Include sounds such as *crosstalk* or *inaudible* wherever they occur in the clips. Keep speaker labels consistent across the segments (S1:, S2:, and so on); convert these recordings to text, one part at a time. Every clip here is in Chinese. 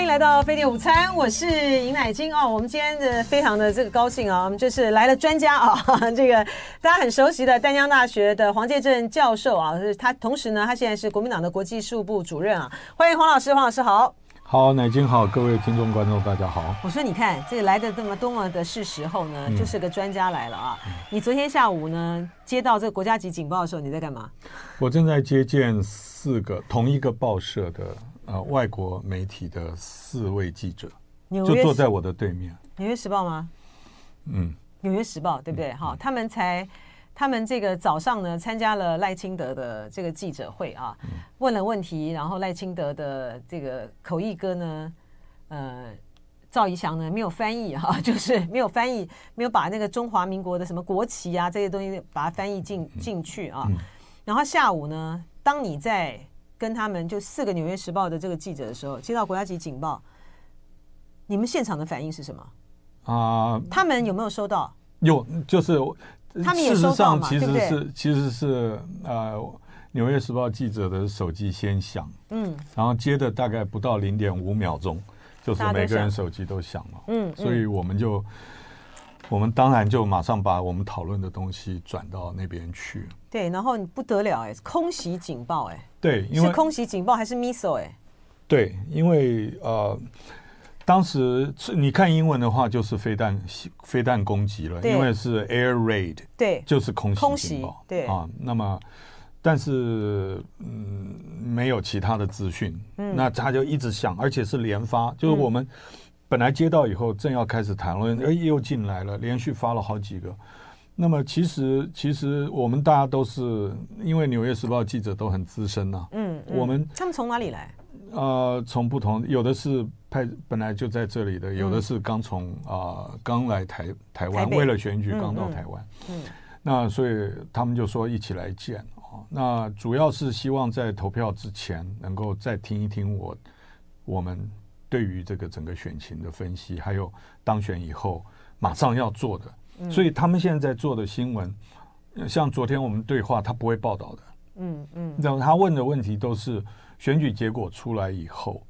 S1: 欢迎来到飞碟午餐，我是尹乃金哦。我们今天的非常的这个高兴啊，我们就是来了专家啊，*laughs* 这个大家很熟悉的淡江大学的黄介正教授啊，是他同时呢，他现在是国民党的国际事务部主任啊。欢迎黄老师，黄老师好。
S2: 好，乃金好，各位听众观众大家好。
S1: 我说你看这个来的这么多么的是时候呢，
S2: 嗯、
S1: 就是个专家来了啊。你昨天下午呢接到这个国家级警报的时候，你在干嘛？
S2: 我正在接见四个同一个报社的呃外国媒体的四位记者，就坐在我的对面。
S1: 纽约时报吗？嗯，纽约时报对不对？哈、嗯，他们才。他们这个早上呢，参加了赖清德的这个记者会啊，问了问题，然后赖清德的这个口译哥呢，呃，赵怡翔呢没有翻译哈，*laughs* 就是没有翻译，没有把那个中华民国的什么国旗啊这些东西把它翻译进进去啊。然后下午呢，当你在跟他们就四个《纽约时报》的这个记者的时候，接到国家级警报，你们现场的反应是什么？啊，他们有没有收到？
S2: 有，就是。
S1: 他们也收到
S2: 其实是其实是呃，《纽约时报》记者的手机先响，嗯，然后接的大概不到零点五秒钟，就是每个人手机都响了，嗯，所以我们就我们当然就马上把我们讨论的东西转到那边去。
S1: 对，然后不得了哎，空袭警报哎，
S2: 对，因为
S1: 是空袭警报还是 missile 哎？
S2: 对，因为呃。当时你看英文的话，就是飞弹飞弹攻击了，因为是 air raid，
S1: 对，
S2: 就是空袭警报，
S1: 对啊。
S2: 那么，但是嗯，没有其他的资讯，嗯，那他就一直想，而且是连发，就是我们本来接到以后正要开始谈论，哎，又进来了，连续发了好几个。那么其实其实我们大家都是因为《纽约时报》记者都很资深呐、啊，嗯，我们
S1: 他们从哪里来？
S2: 呃，从不同，有的是派本来就在这里的，有的是刚从啊刚来台台湾，为了选举刚到台湾。嗯，那所以他们就说一起来见啊。那主要是希望在投票之前能够再听一听我我们对于这个整个选情的分析，还有当选以后马上要做的。所以他们现在在做的新闻，像昨天我们对话，他不会报道的。嗯嗯，然后他问的问题都是。选举结果出来以后，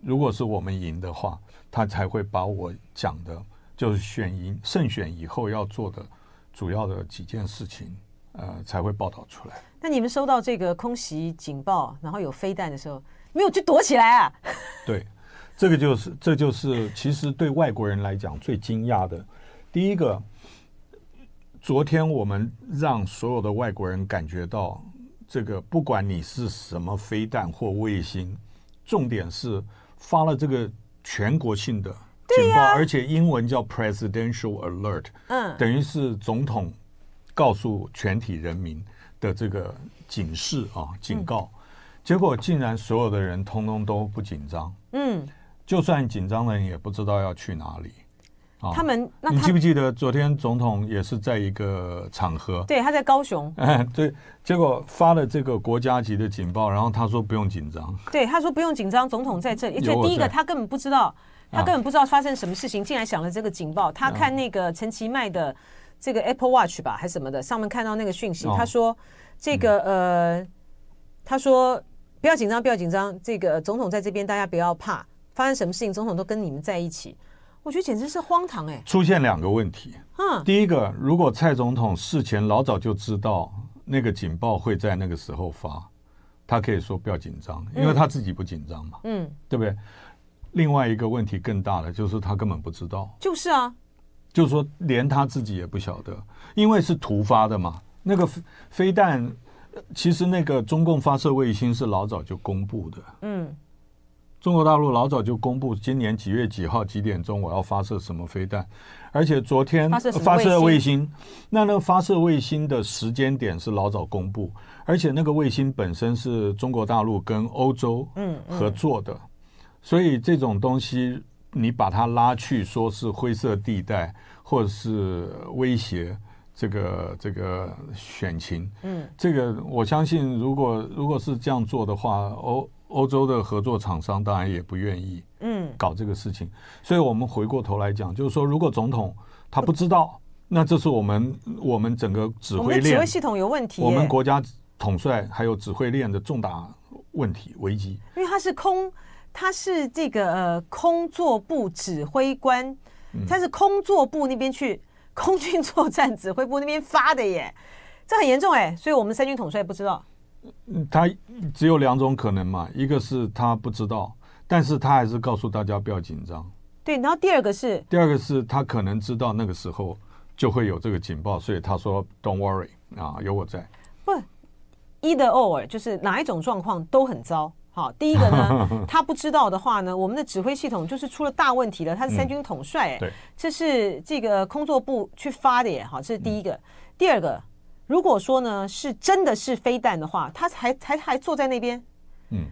S2: 如果是我们赢的话，他才会把我讲的，就是选赢胜选以后要做的主要的几件事情，呃，才会报道出来。
S1: 那你们收到这个空袭警报，然后有飞弹的时候，没有去躲起来啊？
S2: 对，这个就是，这就是其实对外国人来讲最惊讶的。第一个，昨天我们让所有的外国人感觉到。这个不管你是什么飞弹或卫星，重点是发了这个全国性的警报，而且英文叫 Presidential Alert，嗯，等于是总统告诉全体人民的这个警示啊，警告。结果竟然所有的人通通都不紧张，嗯，就算紧张的人也不知道要去哪里。
S1: 他们，那他
S2: 你记不记得昨天总统也是在一个场合？
S1: 对，他在高雄。
S2: 哎，*laughs* 对，结果发了这个国家级的警报，然后他说不用紧张。
S1: 对，他说不用紧张，总统在这里。而且第一个，他根本不知道，他根本不知道发生什么事情，竟然响了这个警报。他看那个陈其迈的这个 Apple Watch 吧，还是什么的，上面看到那个讯息，他说这个呃，他说不要紧张，不要紧张，这个总统在这边，大家不要怕，发生什么事情，总统都跟你们在一起。我觉得简直是荒唐哎、欸！
S2: 出现两个问题。嗯，第一个，如果蔡总统事前老早就知道那个警报会在那个时候发，他可以说不要紧张，因为他自己不紧张嘛。嗯，对不对？另外一个问题更大的就是他根本不知道。
S1: 就是啊，
S2: 就是说连他自己也不晓得，因为是突发的嘛。那个飞弹，其实那个中共发射卫星是老早就公布的。嗯。中国大陆老早就公布今年几月几号几点钟我要发射什么飞弹，而且昨天发射卫星，那那个发射卫星的时间点是老早公布，而且那个卫星本身是中国大陆跟欧洲合作的，所以这种东西你把它拉去说是灰色地带或者是威胁这个这个选情，嗯，这个我相信如果如果是这样做的话，欧。欧洲的合作厂商当然也不愿意，嗯，搞这个事情，所以我们回过头来讲，就是说，如果总统他不知道，那这是我们我们整个指挥链
S1: 指挥系统有问题，
S2: 我们国家统帅还有指挥链的重大问题危机。
S1: 因为他是空，他是这个呃空作部指挥官，他是空作部那边去空军作战指挥部那边发的耶，这很严重哎，所以我们三军统帅不知道。
S2: 他只有两种可能嘛，一个是他不知道，但是他还是告诉大家不要紧张。
S1: 对，然后第二个是，
S2: 第二个是他可能知道那个时候就会有这个警报，所以他说 Don't worry 啊，有我在。
S1: 不，either or 就是哪一种状况都很糟。好，第一个呢，*laughs* 他不知道的话呢，我们的指挥系统就是出了大问题了。他是三军统帅，哎、嗯，对，这是这个工作部去发的耶。好，这是第一个。嗯、第二个。如果说呢是真的是飞弹的话，他还还还坐在那边，嗯，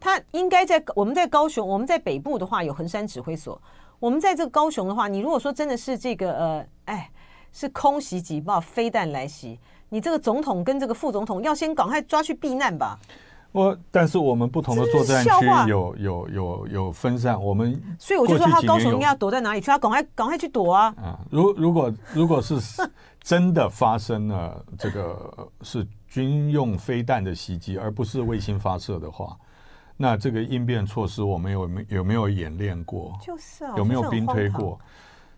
S1: 他应该在我们在高雄，我们在北部的话有横山指挥所，我们在这个高雄的话，你如果说真的是这个呃，哎，是空袭警报，飞弹来袭，你这个总统跟这个副总统要先赶快抓去避难吧。
S2: 我但是我们不同的作战区有有有有分散，我们
S1: 所以我就说他高雄应该要躲在哪里去？他赶快赶快去躲啊！
S2: 啊，如如果如果是 *laughs* 真的发生了这个是军用飞弹的袭击，而不是卫星发射的话，那这个应变措施我们有没有没有演练过？
S1: 就是啊，
S2: 有没有兵推过？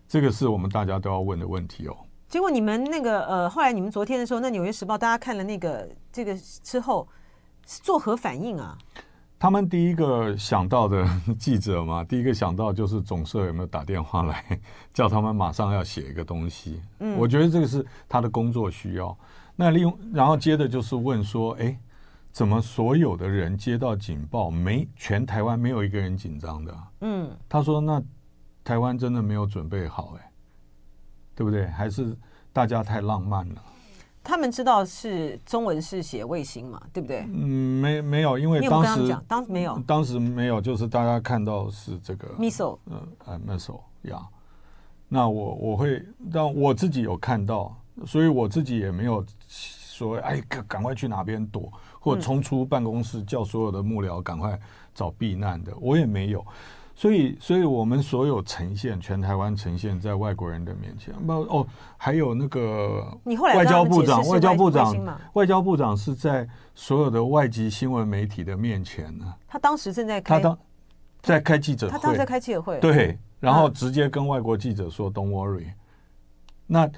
S2: 这个是我们大家都要问的问题哦。
S1: 结果你们那个呃，后来你们昨天的时候，那《纽约时报》大家看了那个这个之后。作何反应啊？
S2: 他们第一个想到的记者嘛，第一个想到就是总社有没有打电话来叫他们马上要写一个东西。嗯，我觉得这个是他的工作需要。那利用然后接着就是问说，哎，怎么所有的人接到警报，没全台湾没有一个人紧张的？嗯，他说那台湾真的没有准备好，哎，对不对？还是大家太浪漫了？
S1: 他们知道是中文是写卫星嘛，对不对？
S2: 嗯，没没有，因为当时
S1: 讲当时没有，
S2: 当时没有，就是大家看到是这个
S1: missile，
S2: 嗯，呃，missile 呀。那我我会，但我自己有看到，所以我自己也没有说，哎，赶赶快去哪边躲，或者冲出办公室叫所有的幕僚赶快找避难的，我也没有。所以，所以我们所有呈现，全台湾呈现在外国人的面前。不哦，还有那个外交部长，外交部长，外交部长是在所有的外籍新闻媒体的面前呢。
S1: 他当时正在开，
S2: 他当在开记者会，
S1: 他当时在开记者会，
S2: 对，然后直接跟外国记者说 “Don't worry”。那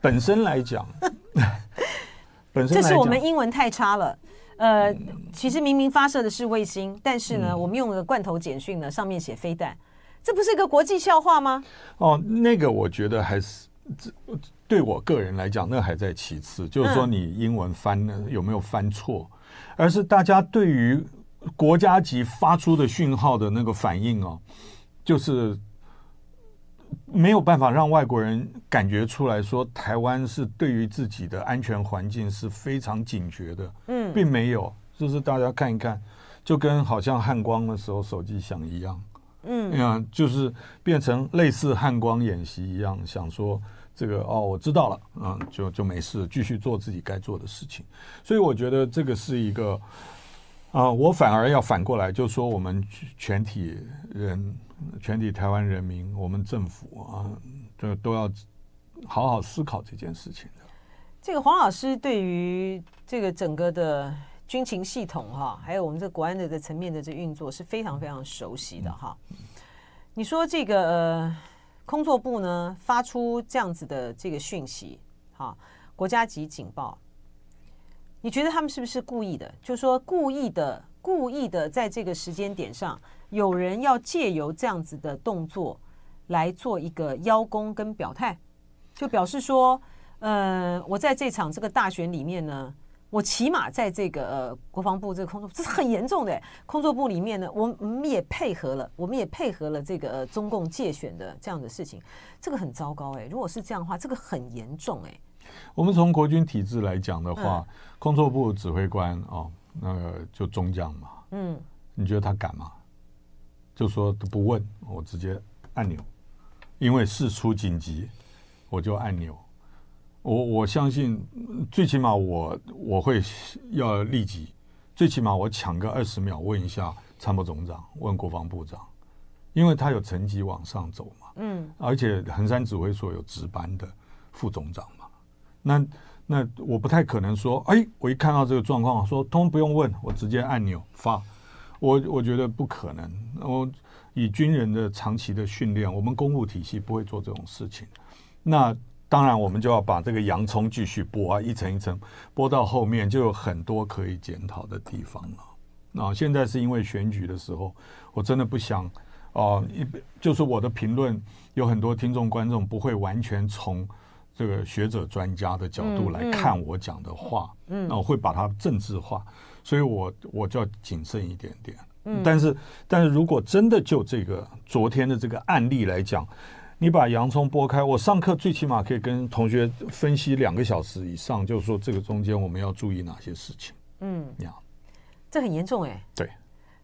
S2: 本身来讲，*laughs*
S1: 本身这是我们英文太差了。呃，其实明明发射的是卫星，但是呢，嗯、我们用了罐头简讯呢，上面写飞弹，这不是一个国际笑话吗？
S2: 哦，那个我觉得还是，对我个人来讲，那还在其次，就是说你英文翻呢有没有翻错，而是大家对于国家级发出的讯号的那个反应哦，就是。没有办法让外国人感觉出来说，台湾是对于自己的安全环境是非常警觉的。嗯，并没有，就是大家看一看，就跟好像汉光的时候手机响一样。嗯，啊，就是变成类似汉光演习一样，想说这个哦，我知道了，嗯，就就没事，继续做自己该做的事情。所以我觉得这个是一个啊，我反而要反过来，就说我们全体人。全体台湾人民，我们政府啊，这都要好好思考这件事情的。
S1: 这个黄老师对于这个整个的军情系统哈，还有我们这国安的这层面的这运作是非常非常熟悉的哈。你说这个呃，空作部呢发出这样子的这个讯息，哈，国家级警报，你觉得他们是不是故意的？就是说故意的。故意的在这个时间点上，有人要借由这样子的动作来做一个邀功跟表态，就表示说，呃，我在这场这个大选里面呢，我起码在这个呃国防部这个空作，这是很严重的空作部里面呢，我们也配合了，我们也配合了这个呃中共借选的这样的事情，这个很糟糕哎，如果是这样的话，这个很严重哎。
S2: 我们从国军体制来讲的话，嗯、空作部指挥官哦。那个就中将嘛，嗯，你觉得他敢吗？就说都不问，我直接按钮，因为事出紧急，我就按钮。我我相信，最起码我我会要立即，最起码我抢个二十秒问一下参谋总长，问国防部长，因为他有层级往上走嘛，嗯，而且横山指挥所有值班的副总长嘛，那。那我不太可能说，哎，我一看到这个状况，说通不用问，我直接按钮发，我我觉得不可能。我以军人的长期的训练，我们公务体系不会做这种事情。那当然，我们就要把这个洋葱继续剥啊，一层一层剥到后面，就有很多可以检讨的地方了。那现在是因为选举的时候，我真的不想哦，一、就是我的评论，有很多听众观众不会完全从这个学者专家的角度来看我讲的话，嗯，那我会把它政治化，所以我我就要谨慎一点点。嗯，但是但是如果真的就这个昨天的这个案例来讲，你把洋葱剥开，我上课最起码可以跟同学分析两个小时以上，就是说这个中间我们要注意哪些事情。嗯，这样，
S1: 这很严重哎、欸。
S2: 对，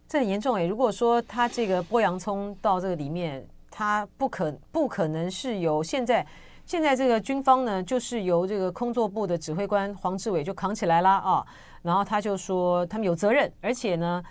S1: 这很严重哎、欸。如果说他这个剥洋葱到这个里面，他不可不可能是由现在现在这个军方呢，就是由这个空作部的指挥官黄志伟就扛起来了啊，然后他就说他们有责任，而且呢。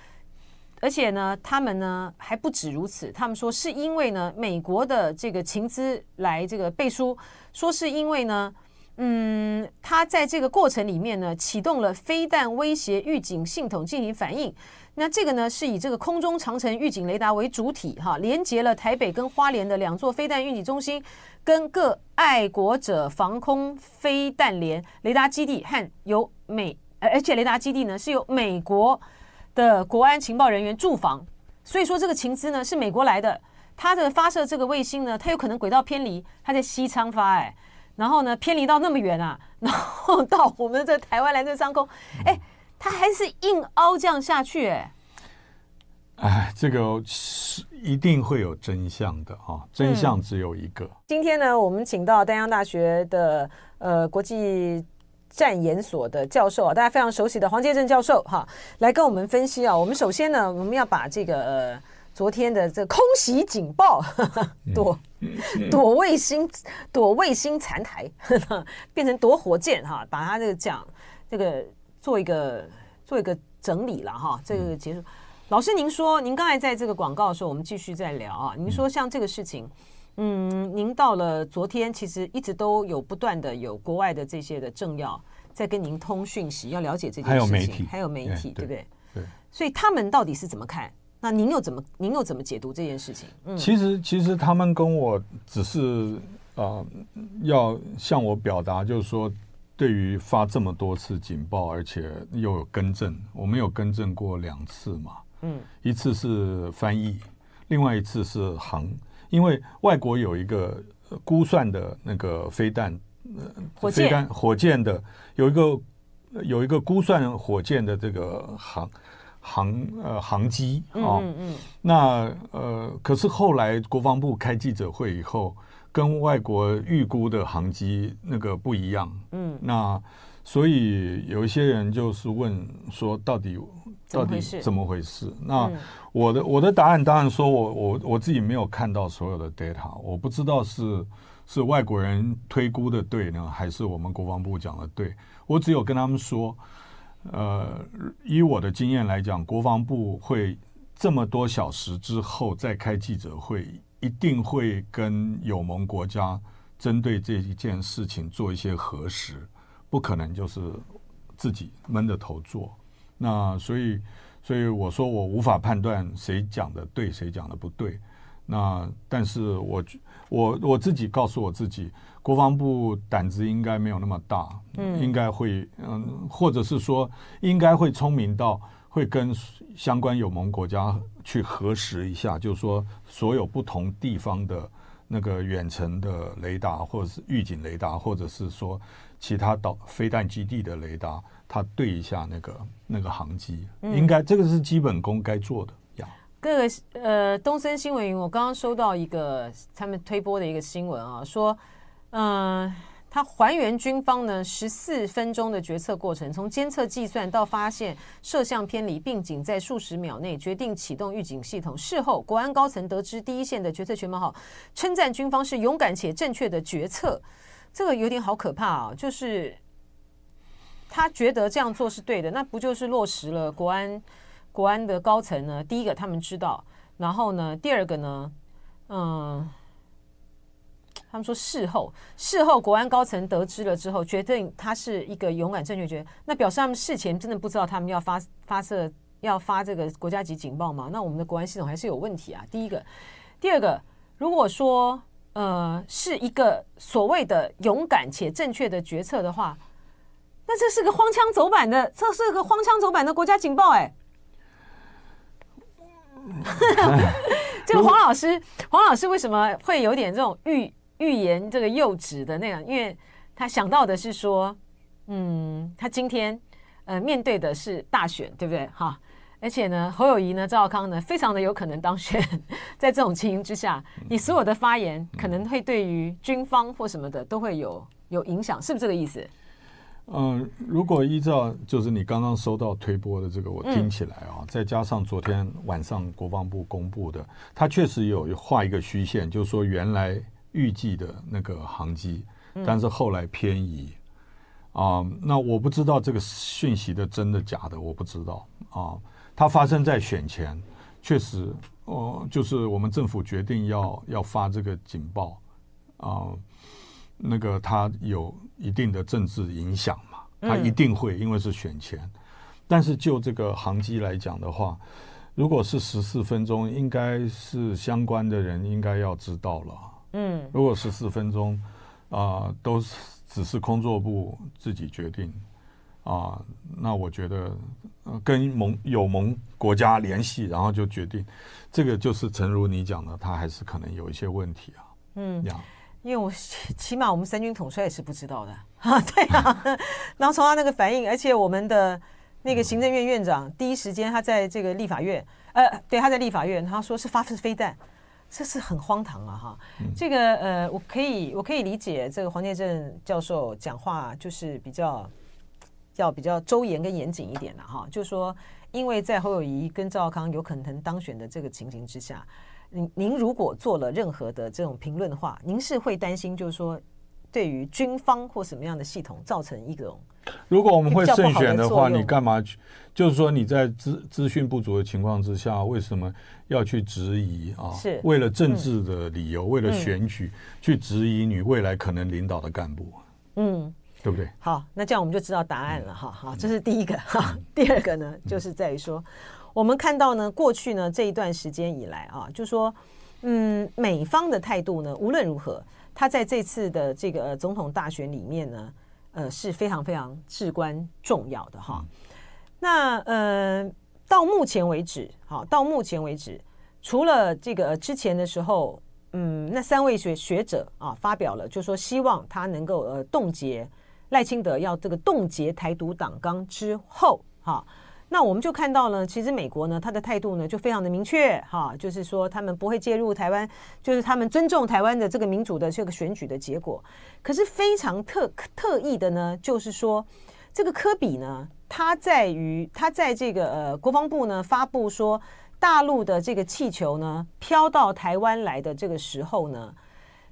S1: 而且呢，他们呢还不止如此，他们说是因为呢，美国的这个情资来这个背书，说是因为呢，嗯，他在这个过程里面呢，启动了飞弹威胁预警系统进行反应。那这个呢，是以这个空中长城预警雷达为主体，哈，连接了台北跟花莲的两座飞弹预警中心，跟各爱国者防空飞弹连。雷达基地和由美，而且雷达基地呢是由美国。的国安情报人员驻防，所以说这个情资呢是美国来的，它的发射这个卫星呢，它有可能轨道偏离，它在西昌发哎，然后呢偏离到那么远啊，然后到我们的台湾蓝色上空，哎，它还是硬凹这样下去哎，
S2: 哎，这个是一定会有真相的啊，真相只有一个。嗯，
S1: 今天呢，我们请到丹江大学的呃国际。战研所的教授啊，大家非常熟悉的黄杰正教授哈，来跟我们分析啊。我们首先呢，我们要把这个呃昨天的这个空袭警报，呵呵 *laughs* 躲躲卫星躲卫星残台呵呵，*laughs* 变成躲火箭哈，把它这个讲这个做一个做一个整理了哈。这个结束，老师您说，您刚才在这个广告的时候，我们继续再聊啊。您说像这个事情。嗯，您到了昨天，其实一直都有不断的有国外的这些的政要在跟您通讯息，要了解这件事情，还有媒体，还有媒体，对不对？对。所以他们到底是怎么看？那您又怎么您又怎么解读这件事情？嗯，
S2: 其实其实他们跟我只是呃要向我表达，就是说对于发这么多次警报，而且又有更正，我们有更正过两次嘛，嗯，一次是翻译，另外一次是航。因为外国有一个估算的那个飞弹，
S1: 火箭
S2: 飞弹火箭的有一个有一个估算火箭的这个航航呃航机啊，嗯嗯，那呃可是后来国防部开记者会以后，跟外国预估的航机那个不一样，嗯，那所以有一些人就是问说到底。到底怎么回事？那我的我的答案当然说我我我自己没有看到所有的 data，我不知道是是外国人推估的对呢，还是我们国防部讲的对。我只有跟他们说，呃，以我的经验来讲，国防部会这么多小时之后再开记者会，一定会跟友盟国家针对这一件事情做一些核实，不可能就是自己闷着头做。那所以，所以我说我无法判断谁讲的对，谁讲的不对。那但是我我我自己告诉我自己，国防部胆子应该没有那么大，嗯，应该会嗯，或者是说应该会聪明到会跟相关友盟国家去核实一下，就是说所有不同地方的那个远程的雷达，或者是预警雷达，或者是说其他导飞弹基地的雷达。它对一下那个那个航机，应该这个是基本功该做的呀。
S1: 各个呃，东森新闻云，我刚刚收到一个他们推播的一个新闻啊，说，嗯，他还原军方呢十四分钟的决策过程，从监测计算到发现摄像偏离，并仅在数十秒内决定启动预警系统。事后，国安高层得知第一线的决策全貌后，称赞军方是勇敢且正确的决策。这个有点好可怕啊，就是。他觉得这样做是对的，那不就是落实了国安国安的高层呢？第一个他们知道，然后呢，第二个呢，嗯，他们说事后事后国安高层得知了之后，决定他是一个勇敢正确决，那表示他们事前真的不知道他们要发发射要发这个国家级警报吗？那我们的国安系统还是有问题啊。第一个，第二个，如果说呃是一个所谓的勇敢且正确的决策的话，那这是个荒腔走板的，这是个荒腔走板的国家警报哎。*laughs* 这个黄老师，黄老师为什么会有点这种欲欲言这个幼稚的那样？因为他想到的是说，嗯，他今天呃面对的是大选，对不对？哈，而且呢，侯友谊呢，赵少康呢，非常的有可能当选。*laughs* 在这种情形之下，你所有的发言可能会对于军方或什么的都会有有影响，是不是这个意思？
S2: 嗯，如果依照就是你刚刚收到推播的这个，我听起来啊，再加上昨天晚上国防部公布的，他确实有画一个虚线，就是说原来预计的那个航机，但是后来偏移啊。那我不知道这个讯息的真的假的，我不知道啊。它发生在选前，确实哦，就是我们政府决定要要发这个警报啊。那个它有一定的政治影响嘛，它一定会，因为是选前。但是就这个航机来讲的话，如果是十四分钟，应该是相关的人应该要知道了。嗯，如果十四分钟啊，都是只是空作部自己决定啊，那我觉得跟盟友盟国家联系，然后就决定，这个就是诚如你讲的，他还是可能有一些问题啊。嗯。
S1: 因为我起码我们三军统帅也是不知道的啊，*laughs* 对啊，然后从他那个反应，而且我们的那个行政院院长第一时间他在这个立法院，呃，对，他在立法院，他说是发射飞弹，这是很荒唐啊哈。这个呃，我可以我可以理解这个黄建正教授讲话就是比较要比较周延跟严谨一点的哈，就是说因为在侯友谊跟赵少康有可能当选的这个情形之下。您您如果做了任何的这种评论的话，您是会担心，就是说，对于军方或什么样的系统造成一种，
S2: 如果我们会慎选的话，你干嘛去？就是说你在资资讯不足的情况之下，为什么要去质疑啊？是为了政治的理由，为了选举去质疑你未来可能领导的干部？嗯，对不对？
S1: 好，那这样我们就知道答案了哈。好，这是第一个哈。第二个呢，就是在于说。我们看到呢，过去呢这一段时间以来啊，就说，嗯，美方的态度呢，无论如何，他在这次的这个总统大选里面呢，呃，是非常非常至关重要的哈。那呃，到目前为止，好，到目前为止，除了这个之前的时候，嗯，那三位学学者啊发表了，就说希望他能够呃冻结赖清德要这个冻结台独党纲之后，哈。那我们就看到了，其实美国呢，他的态度呢就非常的明确，哈，就是说他们不会介入台湾，就是他们尊重台湾的这个民主的这个选举的结果。可是非常特特意的呢，就是说这个科比呢，他在于他在这个呃国防部呢发布说大陆的这个气球呢飘到台湾来的这个时候呢，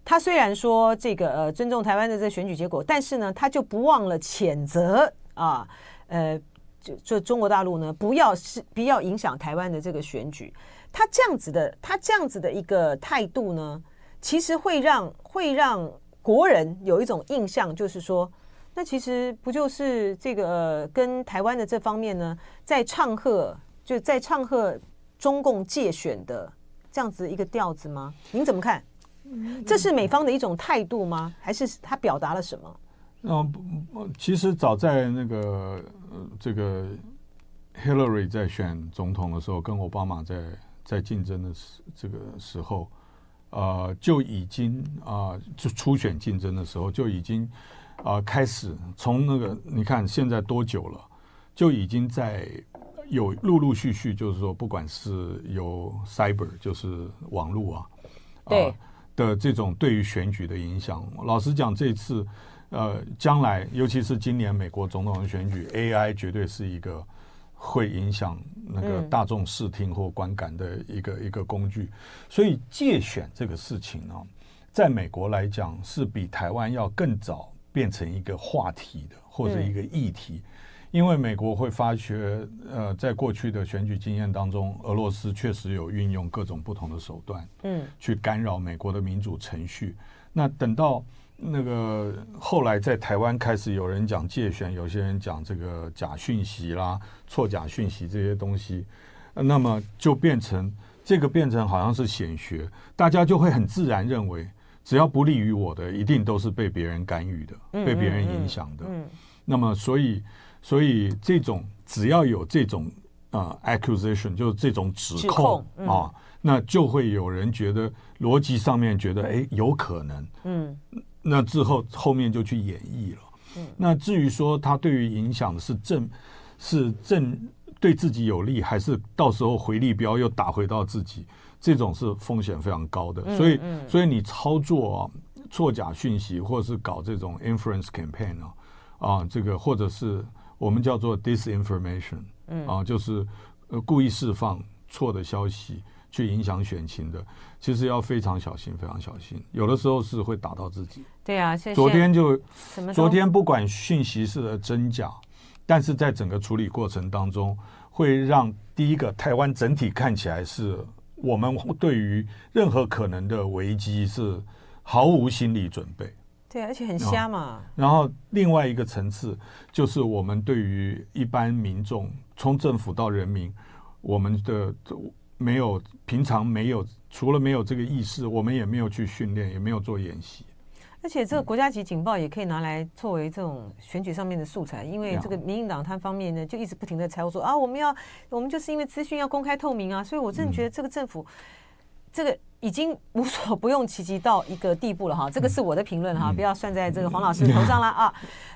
S1: 他虽然说这个呃尊重台湾的这选举结果，但是呢他就不忘了谴责啊，呃。就就中国大陆呢，不要是不要影响台湾的这个选举，他这样子的，他这样子的一个态度呢，其实会让会让国人有一种印象，就是说，那其实不就是这个、跟台湾的这方面呢，在唱和就在唱和中共介选的这样子一个调子吗？您怎么看？这是美方的一种态度吗？还是他表达了什么？
S2: 嗯，其实早在那个这个 Hillary 在选总统的时候，跟奥巴马在在竞争的时这个时候，呃，就已经啊、呃，就初选竞争的时候就已经啊、呃、开始从那个你看现在多久了，就已经在有陆陆续续，就是说不管是有 Cyber 就是网络啊，
S1: 对、
S2: 呃、的这种对于选举的影响，老实讲这次。呃，将来尤其是今年美国总统的选举，AI 绝对是一个会影响那个大众视听或观感的一个、嗯、一个工具。所以借选这个事情呢，在美国来讲是比台湾要更早变成一个话题的或者一个议题，嗯、因为美国会发觉，呃，在过去的选举经验当中，俄罗斯确实有运用各种不同的手段，嗯，去干扰美国的民主程序。那等到那个后来在台湾开始有人讲介选，有些人讲这个假讯息啦、错假讯息这些东西，那么就变成这个变成好像是显学，大家就会很自然认为，只要不利于我的，一定都是被别人干预的，被别人影响的。那么所以所以这种只要有这种啊、呃、accusation，就是这种指控啊，那就会有人觉得逻辑上面觉得哎有可能，嗯。那之后后面就去演绎了。嗯，那至于说他对于影响是正是正对自己有利，还是到时候回力镖又打回到自己，这种是风险非常高的。所以，所以你操作啊错假讯息，或者是搞这种 influence campaign 啊啊，这个或者是我们叫做 disinformation，啊，就是呃故意释放错的消息。去影响选情的，其实要非常小心，非常小心。有的时候是会打到自己。
S1: 对啊，
S2: 昨天就昨天不管讯息是的真假，但是在整个处理过程当中，会让第一个台湾整体看起来是我们对于任何可能的危机是毫无心理准备。
S1: 对，而且很瞎嘛。
S2: 然后另外一个层次就是我们对于一般民众，从政府到人民，我们的。没有，平常没有，除了没有这个意识，我们也没有去训练，也没有做演习。
S1: 而且这个国家级警报也可以拿来作为这种选举上面的素材，因为这个民进党他方面呢，就一直不停的猜我说啊，我们要，我们就是因为资讯要公开透明啊，所以我真的觉得这个政府，这个已经无所不用其极到一个地步了哈。这个是我的评论哈，不要算在这个黄老师 *laughs* 头上了啊。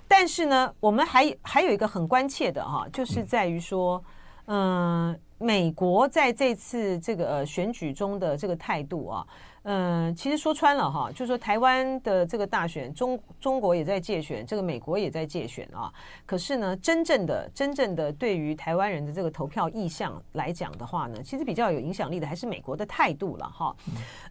S1: 但是呢，我们还还有一个很关切的哈，就是在于说，嗯。美国在这次这个呃选举中的这个态度啊，嗯，其实说穿了哈，就是说台湾的这个大选，中中国也在借选，这个美国也在借选啊。可是呢，真正的真正的对于台湾人的这个投票意向来讲的话呢，其实比较有影响力的还是美国的态度了哈。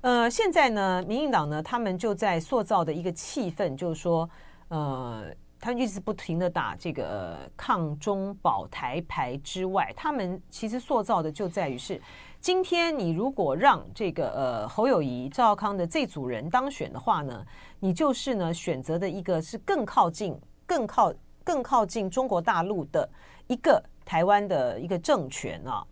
S1: 呃，现在呢，民进党呢，他们就在塑造的一个气氛，就是说，呃。他一直不停的打这个抗中保台牌之外，他们其实塑造的就在于是，今天你如果让这个呃侯友谊、赵少康的这组人当选的话呢，你就是呢选择的一个是更靠近、更靠、更靠近中国大陆的一个台湾的一个政权啊，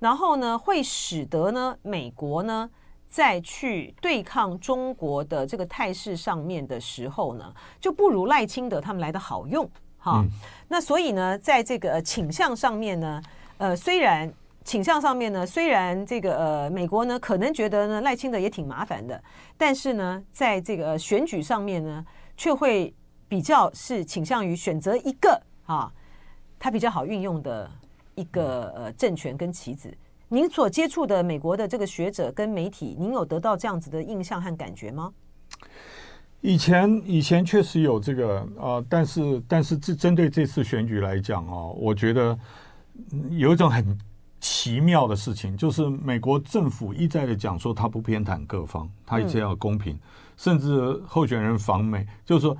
S1: 然后呢会使得呢美国呢。在去对抗中国的这个态势上面的时候呢，就不如赖清德他们来的好用哈。那所以呢，在这个倾向上面呢，呃，虽然倾向上面呢，虽然这个呃，美国呢可能觉得呢赖清德也挺麻烦的，但是呢，在这个选举上面呢，却会比较是倾向于选择一个啊，他比较好运用的一个呃政权跟棋子。您所接触的美国的这个学者跟媒体，您有得到这样子的印象和感觉吗？
S2: 以前以前确实有这个啊、但是但是针针对这次选举来讲啊、哦，我觉得有一种很奇妙的事情，就是美国政府一再的讲说他不偏袒各方，他一直要公平，嗯、甚至候选人访美，就是说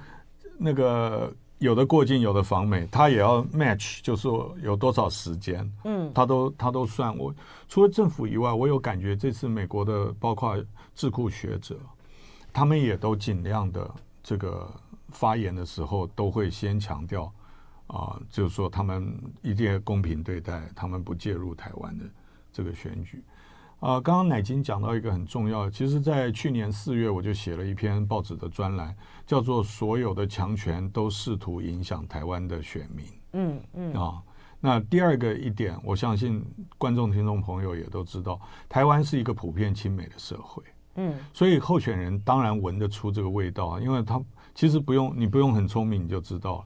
S2: 那个。有的过境，有的访美，他也要 match，就是说有多少时间，嗯，他都他都算。我除了政府以外，我有感觉这次美国的包括智库学者，他们也都尽量的这个发言的时候，都会先强调啊，就是说他们一定要公平对待，他们不介入台湾的这个选举。啊，刚刚乃金讲到一个很重要的，其实，在去年四月我就写了一篇报纸的专栏，叫做《所有的强权都试图影响台湾的选民》。嗯嗯啊，那第二个一点，我相信观众听众朋友也都知道，台湾是一个普遍亲美的社会。嗯，所以候选人当然闻得出这个味道，因为他其实不用你不用很聪明你就知道，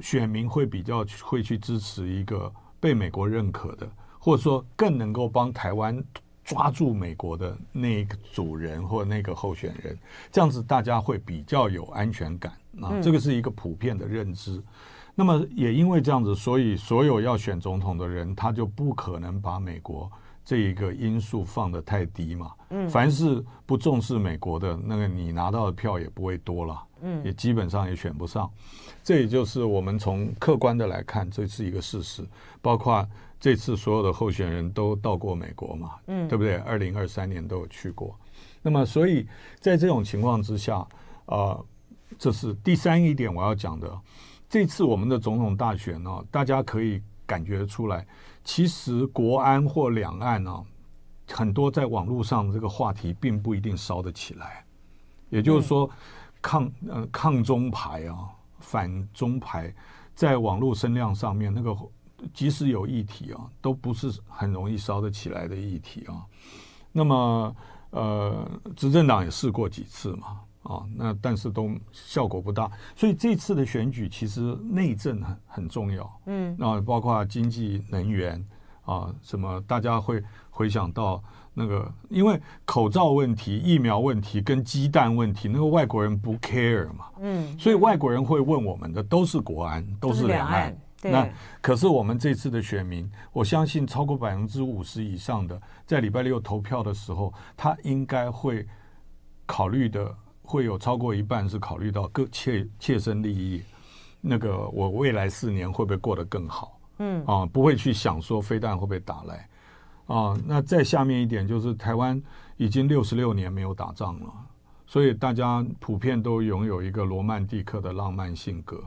S2: 选民会比较会去支持一个被美国认可的。或者说更能够帮台湾抓住美国的那个主人或那个候选人，这样子大家会比较有安全感啊，这个是一个普遍的认知。那么也因为这样子，所以所有要选总统的人，他就不可能把美国这一个因素放得太低嘛。嗯，凡是不重视美国的那个，你拿到的票也不会多了，嗯，也基本上也选不上。这也就是我们从客观的来看，这是一个事实，包括。这次所有的候选人都到过美国嘛，嗯，对不对？二零二三年都有去过。那么，所以在这种情况之下，啊、呃，这是第三一点我要讲的。这次我们的总统大选呢，大家可以感觉出来，其实国安或两岸呢，很多在网络上这个话题并不一定烧得起来。也就是说，抗呃抗中牌啊，反中牌，在网络声量上面，那个即使有议题啊，都不是很容易烧得起来的议题啊。那么呃，执政党也试过几次嘛。啊，那但是都效果不大，所以这次的选举其实内政很很重要，嗯，啊，包括经济、能源啊，什么大家会回想到那个，因为口罩问题、疫苗问题跟鸡蛋问题，那个外国人不 care 嘛，嗯，所以外国人会问我们的都是国安，都是两岸，对。那可是我们这次的选民，我相信超过百分之五十以上的，在礼拜六投票的时候，他应该会考虑的。会有超过一半是考虑到各切切身利益，那个我未来四年会不会过得更好？嗯啊，不会去想说飞弹会不会打来啊。那再下面一点就是台湾已经六十六年没有打仗了，所以大家普遍都拥有一个罗曼蒂克的浪漫性格，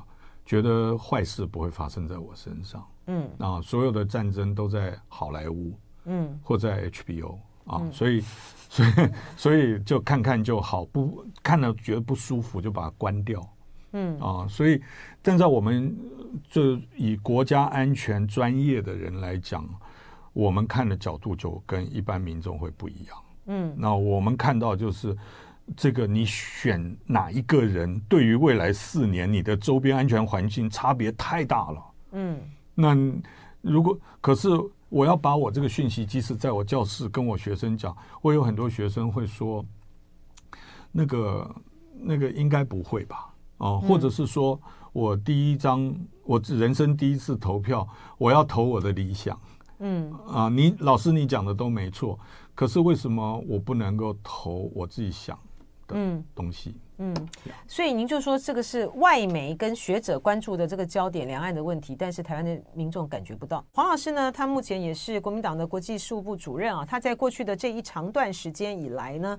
S2: 觉得坏事不会发生在我身上。嗯啊，所有的战争都在好莱坞，嗯，或在 HBO 啊，所以。*laughs* 所以，所以就看看就好，不看了觉得不舒服就把它关掉。嗯啊，所以站在我们就以国家安全专业的人来讲，我们看的角度就跟一般民众会不一样。嗯，那我们看到就是这个，你选哪一个人，对于未来四年你的周边安全环境差别太大了。嗯，那如果可是。我要把我这个讯息，即使在我教室跟我学生讲，我有很多学生会说，那个那个应该不会吧？哦，或者是说我第一张，我人生第一次投票，我要投我的理想。嗯啊，你老师你讲的都没错，可是为什么我不能够投我自己想的东西？嗯，
S1: 所以您就说这个是外媒跟学者关注的这个焦点，两岸的问题，但是台湾的民众感觉不到。黄老师呢，他目前也是国民党的国际事务部主任啊，他在过去的这一长段时间以来呢，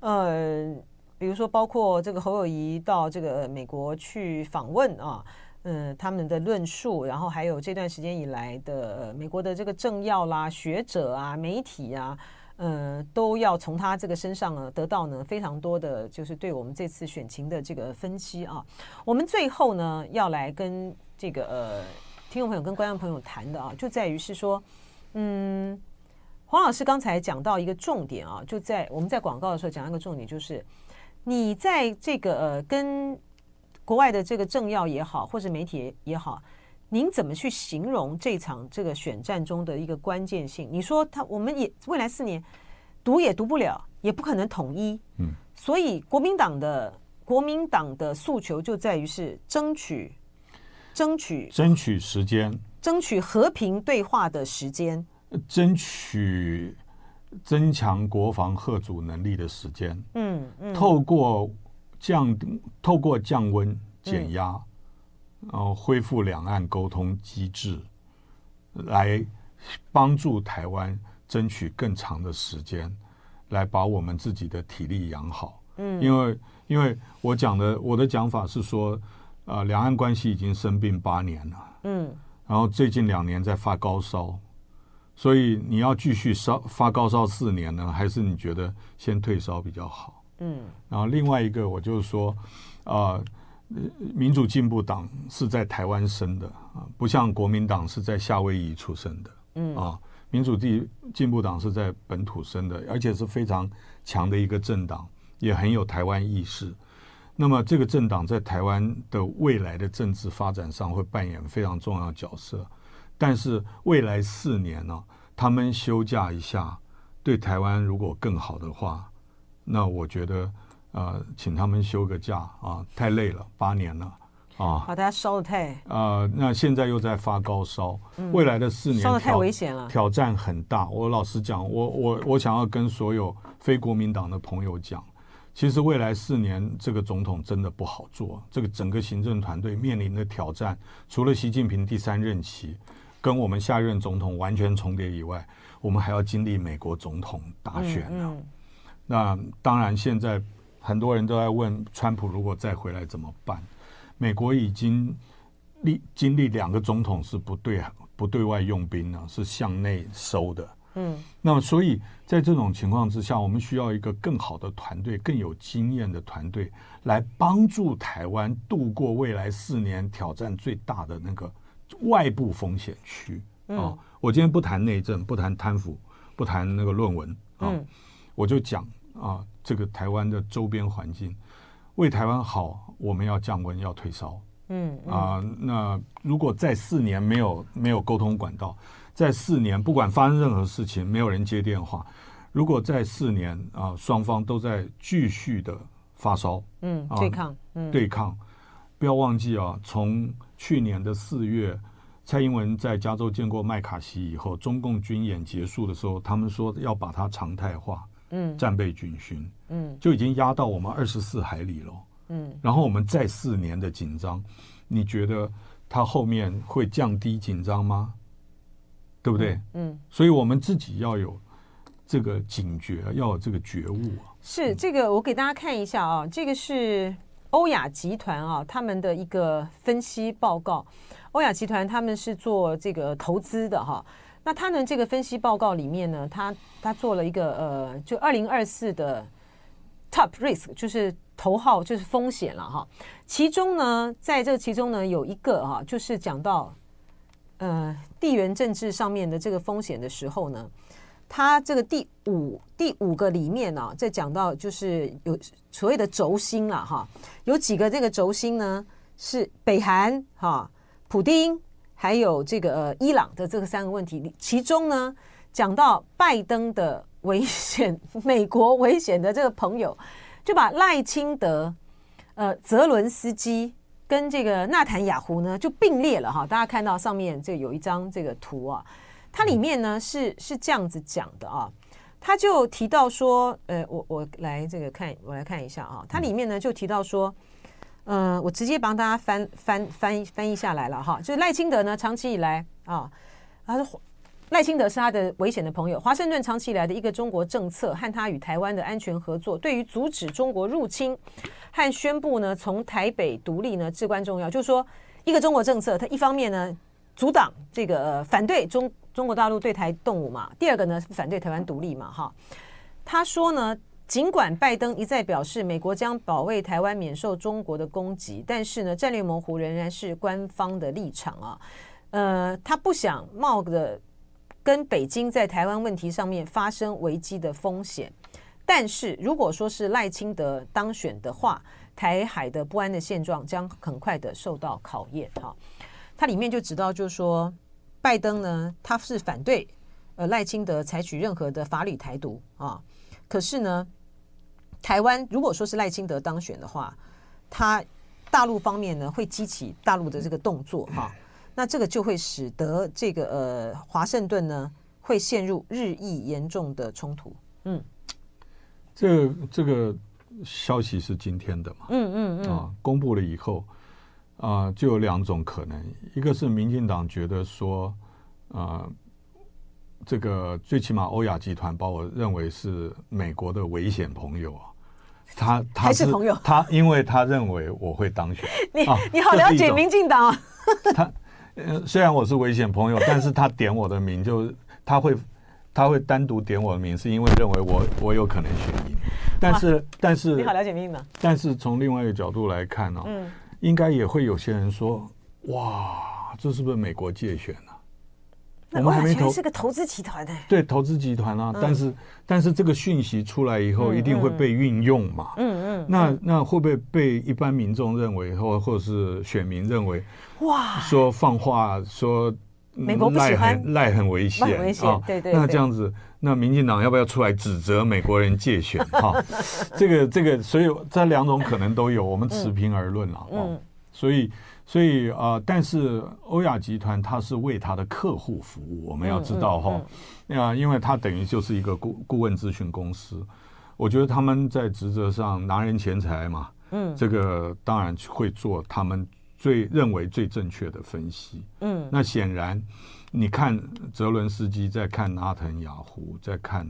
S1: 呃，比如说包括这个侯友谊到这个美国去访问啊，嗯、他们的论述，然后还有这段时间以来的美国的这个政要啦、学者啊、媒体啊。呃，都要从他这个身上呢得到呢非常多的，就是对我们这次选情的这个分析啊。我们最后呢要来跟这个呃听众朋友跟观众朋友谈的啊，就在于是说，嗯，黄老师刚才讲到一个重点啊，就在我们在广告的时候讲一个重点，就是你在这个呃跟国外的这个政要也好，或是媒体也好。您怎么去形容这场这个选战中的一个关键性？你说他，我们也未来四年读也读不了，也不可能统一。嗯，所以国民党的国民党的诉求就在于是争取争取
S2: 争取时间，
S1: 争取和平对话的时间，
S2: 争取增强国防吓阻能力的时间。嗯嗯，透过降透过降温减压。嗯然后恢复两岸沟通机制，来帮助台湾争取更长的时间，来把我们自己的体力养好。嗯，因为因为我讲的我的讲法是说，呃，两岸关系已经生病八年了。嗯，然后最近两年在发高烧，所以你要继续烧发高烧四年呢，还是你觉得先退烧比较好？嗯，然后另外一个我就是说，啊。民主进步党是在台湾生的啊，不像国民党是在夏威夷出生的。嗯啊，民主进进步党是在本土生的，而且是非常强的一个政党，也很有台湾意识。那么这个政党在台湾的未来的政治发展上会扮演非常重要的角色。但是未来四年呢，他们休假一下，对台湾如果更好的话，那我觉得。呃，请他们休个假啊，太累了，八年了啊，
S1: 把大家烧得太……
S2: 呃，那现在又在发高烧，嗯、未来的四年
S1: 烧得太危险了，
S2: 挑战很大。我老实讲，我我我想要跟所有非国民党的朋友讲，其实未来四年这个总统真的不好做，这个整个行政团队面临的挑战，除了习近平第三任期跟我们下任总统完全重叠以外，我们还要经历美国总统大选呢。嗯嗯、那当然现在。很多人都在问，川普如果再回来怎么办？美国已经历经历两个总统是不对不对外用兵呢，是向内收的。嗯，那么所以在这种情况之下，我们需要一个更好的团队，更有经验的团队来帮助台湾度过未来四年挑战最大的那个外部风险区。啊、哦，我今天不谈内政，不谈贪腐，不谈那个论文啊，哦、我就讲啊，这个台湾的周边环境为台湾好，我们要降温，要退烧。嗯啊，那如果在四年没有没有沟通管道。在四年，不管发生任何事情，没有人接电话。如果在四年啊，双方都在继续的发烧，
S1: 嗯，对抗，嗯，
S2: 对抗。不要忘记啊，从去年的四月，蔡英文在加州见过麦卡锡以后，中共军演结束的时候，他们说要把它常态化，嗯，战备军训，嗯，就已经压到我们二十四海里了，嗯，然后我们再四年的紧张，你觉得它后面会降低紧张吗？对不对？嗯，所以我们自己要有这个警觉，要有这个觉悟啊。
S1: 是这个，我给大家看一下啊，这个是欧亚集团啊，他们的一个分析报告。欧亚集团他们是做这个投资的哈。那他呢这个分析报告里面呢，他他做了一个呃，就二零二四的 top risk，就是头号就是风险了哈。其中呢，在这其中呢，有一个哈，就是讲到。呃，地缘政治上面的这个风险的时候呢，它这个第五第五个里面呢、啊，在讲到就是有所谓的轴心了哈，有几个这个轴心呢是北韩哈、普丁还有这个呃伊朗的这个三个问题，其中呢讲到拜登的危险，美国危险的这个朋友，就把赖清德、呃泽伦斯基。跟这个纳坦雅胡呢就并列了哈，大家看到上面这有一张这个图啊，它里面呢是是这样子讲的啊，他就提到说，呃，我我来这个看，我来看一下啊，它里面呢就提到说，呃，我直接帮大家翻翻翻翻译下来了哈，就是赖清德呢长期以来啊，他说。赖清德是他的危险的朋友。华盛顿长期以来的一个中国政策和他与台湾的安全合作，对于阻止中国入侵和宣布呢从台北独立呢至关重要。就是说，一个中国政策，它一方面呢阻挡这个、反对中中国大陆对台动武嘛，第二个呢是反对台湾独立嘛。哈，他说呢，尽管拜登一再表示美国将保卫台湾免受中国的攻击，但是呢战略模糊仍然是官方的立场啊。呃，他不想冒的。跟北京在台湾问题上面发生危机的风险，但是如果说是赖清德当选的话，台海的不安的现状将很快的受到考验。哈，它里面就知道，就是说，拜登呢，他是反对呃赖清德采取任何的法理台独啊。可是呢，台湾如果说是赖清德当选的话，他大陆方面呢会激起大陆的这个动作哈。那这个就会使得这个呃华盛顿呢会陷入日益严重的冲突。嗯，
S2: 这这个消息是今天的嘛？嗯嗯嗯啊，公布了以后啊，就有两种可能，一个是民进党觉得说啊，这个最起码欧亚集团把我认为是美国的危险朋友啊，他他是，
S1: 是朋友，
S2: 他因为他认为我会当选。
S1: 你、啊、你好了解民进党啊？*laughs*
S2: 他。呃，虽然我是危险朋友，*laughs* 但是他点我的名，就他会他会单独点我的名，是因为认为我我有可能选赢。但是但是你好了解民进党。但是从另外一个角度来看呢、哦，嗯，应该也会有些人说，哇，这是不是美国借选？
S1: 我们还没投，是个投资集团的。
S2: 对，投资集团啊，嗯、但是但是这个讯息出来以后，一定会被运用嘛。嗯嗯。那那会不会被一般民众认为，或或是选民认为，哇，说放话说
S1: 美国不喜欢
S2: 赖很危险，
S1: 危险啊？对对。
S2: 那这样子，那民进党要不要出来指责美国人借选？*laughs* 哈，这个这个，所以这两种可能都有，我们持平而论了。嗯。所以。所以啊、呃，但是欧亚集团它是为它的客户服务，我们要知道哈，啊、因为它等于就是一个顾顾问咨询公司，我觉得他们在职责上拿人钱财嘛，嗯，这个当然会做他们最认为最正确的分析，嗯，那显然你看泽伦斯基在看阿腾雅虎，在看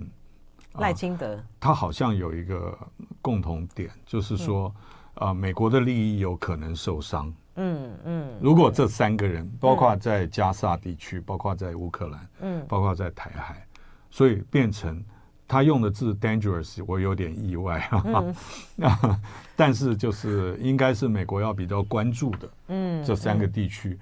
S1: 赖清德，
S2: 他好像有一个共同点，就是说，啊、呃，美国的利益有可能受伤。嗯嗯。如果这三个人，包括在加沙地区，包括在乌克兰，嗯，包括在台海，所以变成他用的字 “dangerous”，我有点意外哈哈。嗯。*laughs* 但是就是应该是美国要比较关注的，嗯，这三个地区，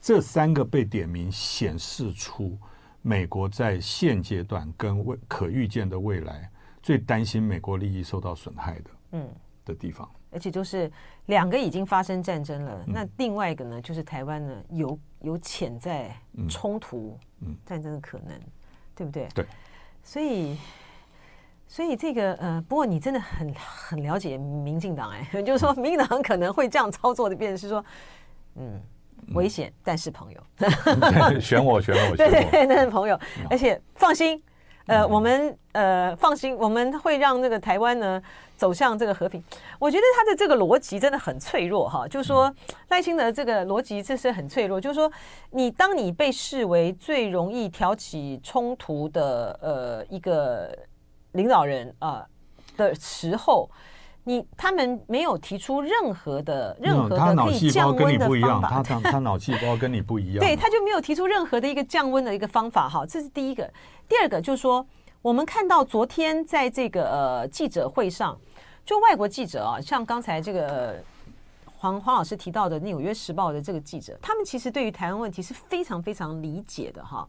S2: 这三个被点名显示出。美国在现阶段跟未可预见的未来，最担心美国利益受到损害的，嗯，的地方，
S1: 而且就是两个已经发生战争了，那另外一个呢，就是台湾呢有有潜在冲突、战争的可能，对不对？
S2: 对，
S1: 所以所以这个呃，不过你真的很很了解民进党哎，*laughs* 就是说民进党可能会这样操作的，变成是说，嗯。危险，但是朋友。*laughs*
S2: 选我，选我。
S1: 对对 *laughs* 对，那是朋友。而且放心，呃，我们呃放心，我们会让那个台湾呢走向这个和平。我觉得他的这个逻辑真的很脆弱哈，就是说赖清德这个逻辑这是很脆弱，就是说你当你被视为最容易挑起冲突的呃一个领导人啊的时候。你他们没有提出任何的任何的可以降温的方法，
S2: 他他他脑细胞跟你不一样，
S1: 对，他就没有提出任何的一个降温的一个方法哈，这是第一个。第二个就是说，我们看到昨天在这个呃记者会上，就外国记者啊，像刚才这个黄黄老师提到的《纽约时报》的这个记者，他们其实对于台湾问题是非常非常理解的哈，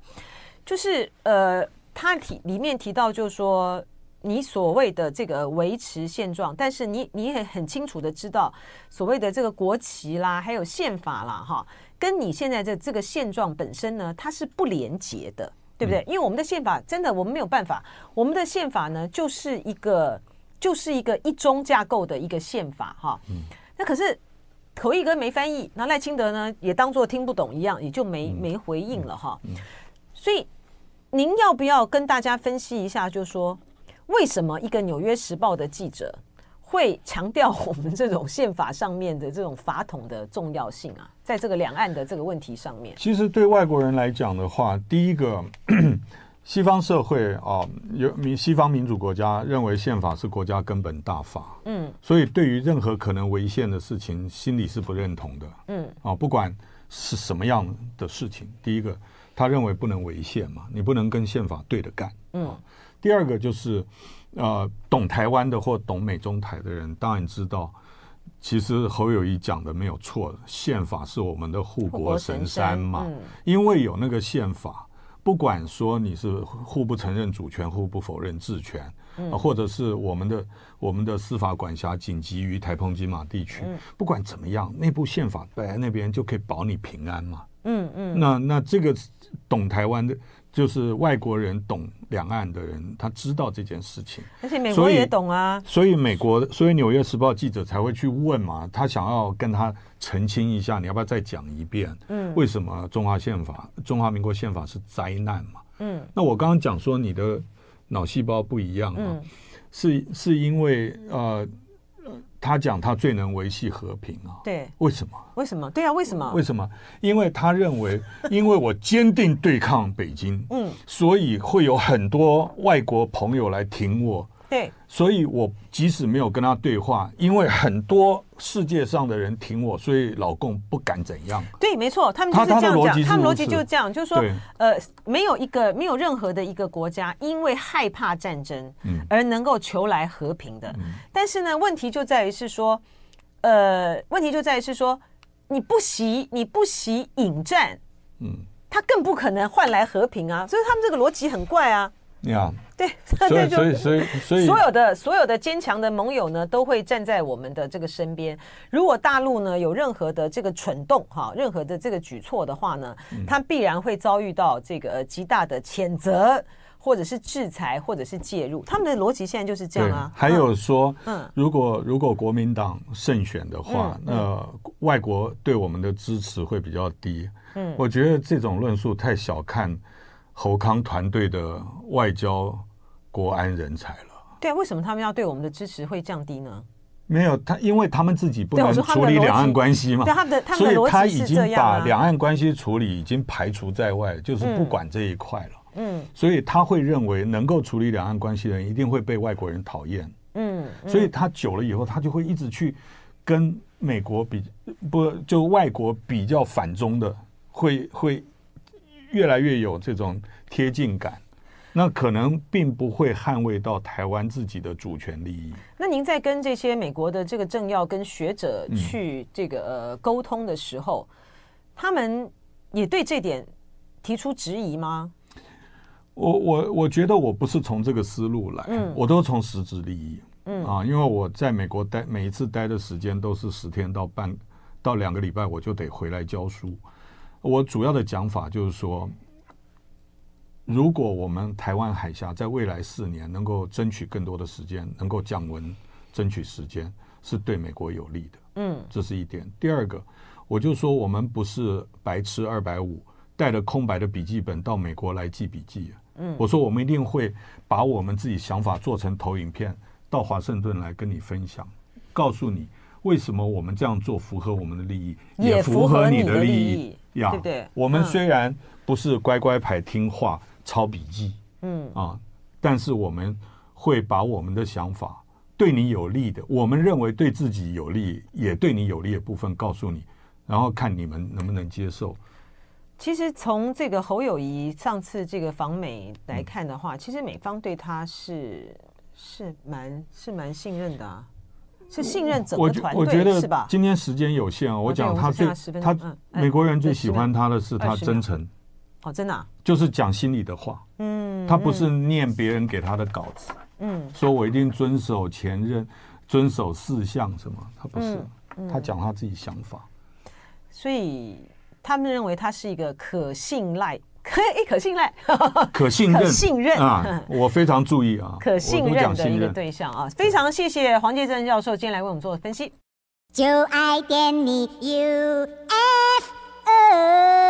S1: 就是呃，他提里面提到就是说。你所谓的这个维持现状，但是你你也很清楚的知道，所谓的这个国旗啦，还有宪法啦，哈，跟你现在的这个现状本身呢，它是不连结的，对不对？因为我们的宪法真的我们没有办法，我们的宪法呢就是一个就是一个一中架构的一个宪法，哈。那可是口译哥没翻译，那赖清德呢也当做听不懂一样，也就没没回应了哈。所以您要不要跟大家分析一下，就是说，为什么一个《纽约时报》的记者会强调我们这种宪法上面的这种法统的重要性啊？在这个两岸的这个问题上面，
S2: 其实对外国人来讲的话，第一个，*clears throat* 西方社会啊，有民西方民主国家认为宪法是国家根本大法，嗯，所以对于任何可能违宪的事情，心里是不认同的，嗯，啊，不管是什么样的事情，第一个，他认为不能违宪嘛，你不能跟宪法对着干，嗯。第二个就是，呃，懂台湾的或懂美中台的人，当然知道，其实侯友谊讲的没有错，宪法是我们的护国神山嘛，因为有那个宪法，不管说你是互不承认主权、互不否认治权，或者是我们的我们的司法管辖仅及于台澎金马地区，不管怎么样，那部宪法摆在那边就可以保你平安嘛。嗯嗯，那那这个懂台湾的。就是外国人懂两岸的人，他知道这件事情，
S1: 而且美国也懂啊。
S2: 所以美国，所以《纽约时报》记者才会去问嘛，他想要跟他澄清一下，你要不要再讲一遍？嗯，为什么中华宪法、中华民国宪法是灾难嘛？嗯，那我刚刚讲说你的脑细胞不一样啊，嗯、是是因为呃。他讲他最能维系和平啊，
S1: 对，
S2: 为什么？
S1: 为什么？对啊，为什么？
S2: 为什么？因为他认为，*laughs* 因为我坚定对抗北京，嗯，所以会有很多外国朋友来挺我。对，所以我即使没有跟他对话，因为很多世界上的人挺我，所以老共不敢怎样。
S1: 对，没错，他们就是这样讲，他们逻辑就是这样，就是说，呃，没有一个没有任何的一个国家因为害怕战争，而能够求来和平的。嗯、但是呢，问题就在于是说，呃，问题就在于是说，你不惜你不惜引战，嗯，他更不可能换来和平啊。所以他们这个逻辑很怪啊。
S2: 呀，Yeah,
S1: 对，*laughs*
S2: 所以 *laughs* 所以所以所以所有
S1: 的所有的坚强的盟友呢，都会站在我们的这个身边。如果大陆呢有任何的这个蠢动哈，任何的这个举措的话呢，他必然会遭遇到这个极大的谴责，或者是制裁，或者是介入。他们的逻辑现在就是这样啊。
S2: 还有说，嗯，如果如果国民党胜选的话，嗯、那外国对我们的支持会比较低。嗯，我觉得这种论述太小看。侯康团队的外交国安人才了。
S1: 对啊，为什么他们要对我们的支持会降低呢？
S2: 没有他，因为他们自己不能处理两岸关系嘛。
S1: 对，他们的他们的逻辑是这样啊。
S2: 所以他已经把两岸关系处理已经排除在外，就是不管这一块了。嗯，所以他会认为能够处理两岸关系的人一定会被外国人讨厌，嗯，所以他久了以后，他就会一直去跟美国比不就外国比较反中的，会会越来越有这种贴近感。那可能并不会捍卫到台湾自己的主权利益。
S1: 那您在跟这些美国的这个政要跟学者去这个呃沟通的时候，他们也对这点提出质疑吗？
S2: 我我我觉得我不是从这个思路来，嗯，我都从实质利益，嗯啊，因为我在美国待每一次待的时间都是十天到半到两个礼拜，我就得回来教书。我主要的讲法就是说。如果我们台湾海峡在未来四年能够争取更多的时间，能够降温，争取时间，是对美国有利的。嗯，这是一点。第二个，我就说我们不是白痴二百五，带着空白的笔记本到美国来记笔记。嗯，我说我们一定会把我们自己想法做成投影片，到华盛顿来跟你分享，告诉你为什么我们这样做符合我们的利益，也符合你的利益。呀，对不对？我们虽然不是乖乖牌听话。抄笔记，嗯啊，但是我们会把我们的想法，对你有利的，我们认为对自己有利，也对你有利的部分告诉你，然后看你们能不能接受。
S1: 其实从这个侯友谊上次这个访美来看的话，嗯、其实美方对他是是蛮是蛮信任的啊，是信任整个团队是吧？
S2: 今天时间有限啊，我讲他最他美国人最喜欢他的是他真诚。
S1: 哦，真的，啊，
S2: 就是讲心里的话。嗯，他不是念别人给他的稿子。嗯，说我一定遵守前任，遵守四项什么？他不是，嗯、他讲他自己想法。
S1: 所以他们认为他是一个可信赖，可 *laughs* 一可信赖，*laughs*
S2: 可信任，
S1: 信任
S2: 啊！我非常注意啊，*laughs*
S1: 可信任的一个对象啊，非常谢谢黄杰正教授今天来为我们做分析。就爱点你 UFO。